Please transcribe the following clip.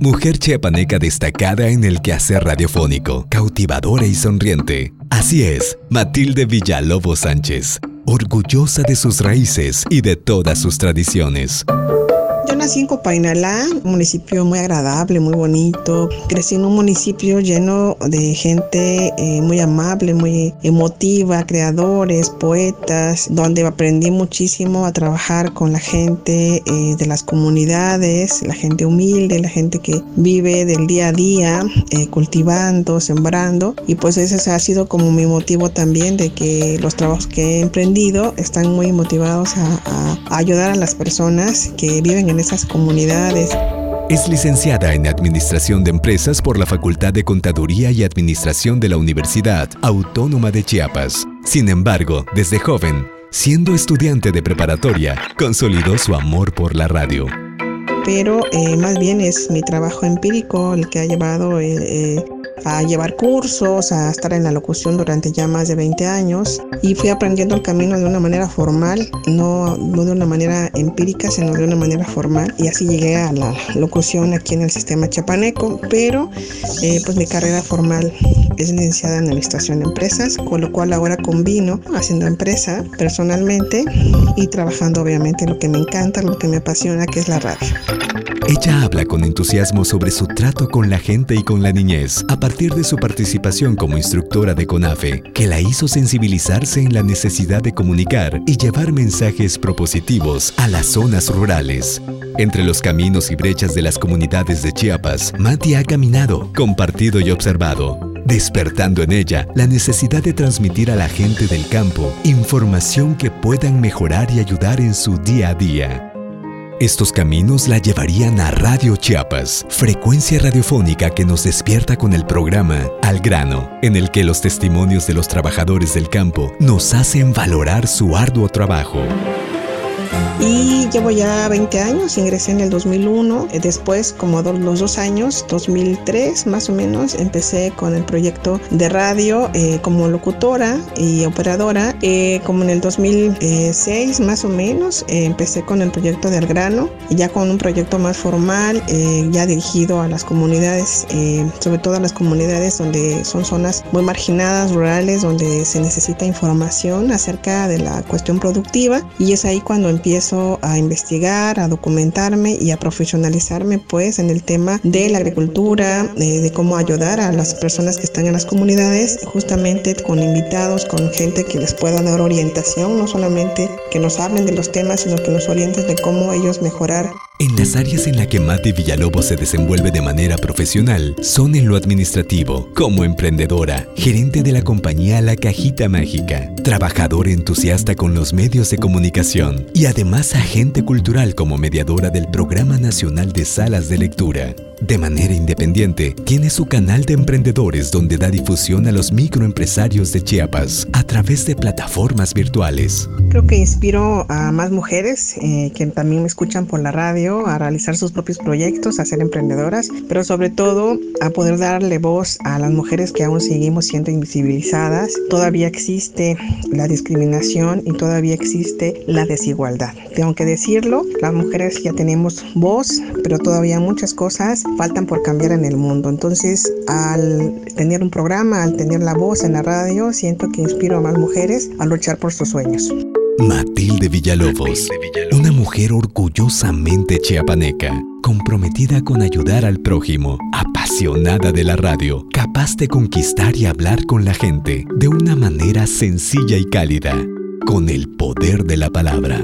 mujer chiapaneca destacada en el quehacer radiofónico, cautivadora y sonriente. Así es, Matilde Villalobos Sánchez, orgullosa de sus raíces y de todas sus tradiciones. Yo nací en Copainalá, un municipio muy agradable, muy bonito. Crecí en un municipio lleno de gente eh, muy amable, muy emotiva, creadores, poetas, donde aprendí muchísimo a trabajar con la gente eh, de las comunidades, la gente humilde, la gente que vive del día a día, eh, cultivando, sembrando. Y pues ese ha sido como mi motivo también de que los trabajos que he emprendido están muy motivados a, a ayudar a las personas que viven en esas comunidades. Es licenciada en Administración de Empresas por la Facultad de Contaduría y Administración de la Universidad Autónoma de Chiapas. Sin embargo, desde joven, siendo estudiante de preparatoria, consolidó su amor por la radio. Pero eh, más bien es mi trabajo empírico el que ha llevado eh, eh, a llevar cursos, a estar en la locución durante ya más de 20 años. Y fui aprendiendo el camino de una manera formal, no, no de una manera empírica, sino de una manera formal. Y así llegué a la locución aquí en el sistema chapaneco, pero eh, pues mi carrera formal es licenciada en Administración de Empresas, con lo cual ahora combino haciendo empresa personalmente y trabajando obviamente lo que me encanta, lo que me apasiona, que es la radio. Ella habla con entusiasmo sobre su trato con la gente y con la niñez a partir de su participación como instructora de CONAFE, que la hizo sensibilizarse en la necesidad de comunicar y llevar mensajes propositivos a las zonas rurales. Entre los caminos y brechas de las comunidades de Chiapas, Mati ha caminado, compartido y observado, despertando en ella la necesidad de transmitir a la gente del campo información que puedan mejorar y ayudar en su día a día. Estos caminos la llevarían a Radio Chiapas, frecuencia radiofónica que nos despierta con el programa Al grano, en el que los testimonios de los trabajadores del campo nos hacen valorar su arduo trabajo. Y llevo ya 20 años, ingresé en el 2001, eh, después como los dos años, 2003 más o menos, empecé con el proyecto de radio eh, como locutora y operadora. Eh, como en el 2006 más o menos, empecé con el proyecto del grano, ya con un proyecto más formal, ya dirigido a las comunidades, sobre todo a las comunidades donde son zonas muy marginadas, rurales, donde se necesita información acerca de la cuestión productiva y es ahí cuando empiezo a investigar, a documentarme y a profesionalizarme pues en el tema de la agricultura, de cómo ayudar a las personas que están en las comunidades, justamente con invitados, con gente que les pueda dar orientación, no solamente que nos hablen de los temas, sino que nos orienten de cómo ellos mejorar en las áreas en las que Mati Villalobos se desenvuelve de manera profesional son en lo administrativo, como emprendedora, gerente de la compañía La Cajita Mágica, trabajador entusiasta con los medios de comunicación y además agente cultural como mediadora del Programa Nacional de Salas de Lectura. De manera independiente, tiene su canal de emprendedores donde da difusión a los microempresarios de Chiapas a través de plataformas virtuales. Creo que inspiro a más mujeres eh, que también me escuchan por la radio a realizar sus propios proyectos, a ser emprendedoras, pero sobre todo a poder darle voz a las mujeres que aún seguimos siendo invisibilizadas. Todavía existe la discriminación y todavía existe la desigualdad. Tengo que decirlo, las mujeres ya tenemos voz, pero todavía muchas cosas faltan por cambiar en el mundo. Entonces, al tener un programa, al tener la voz en la radio, siento que inspiro a más mujeres a luchar por sus sueños. Matilde Villalobos, una mujer orgullosamente chiapaneca, comprometida con ayudar al prójimo, apasionada de la radio, capaz de conquistar y hablar con la gente de una manera sencilla y cálida, con el poder de la palabra.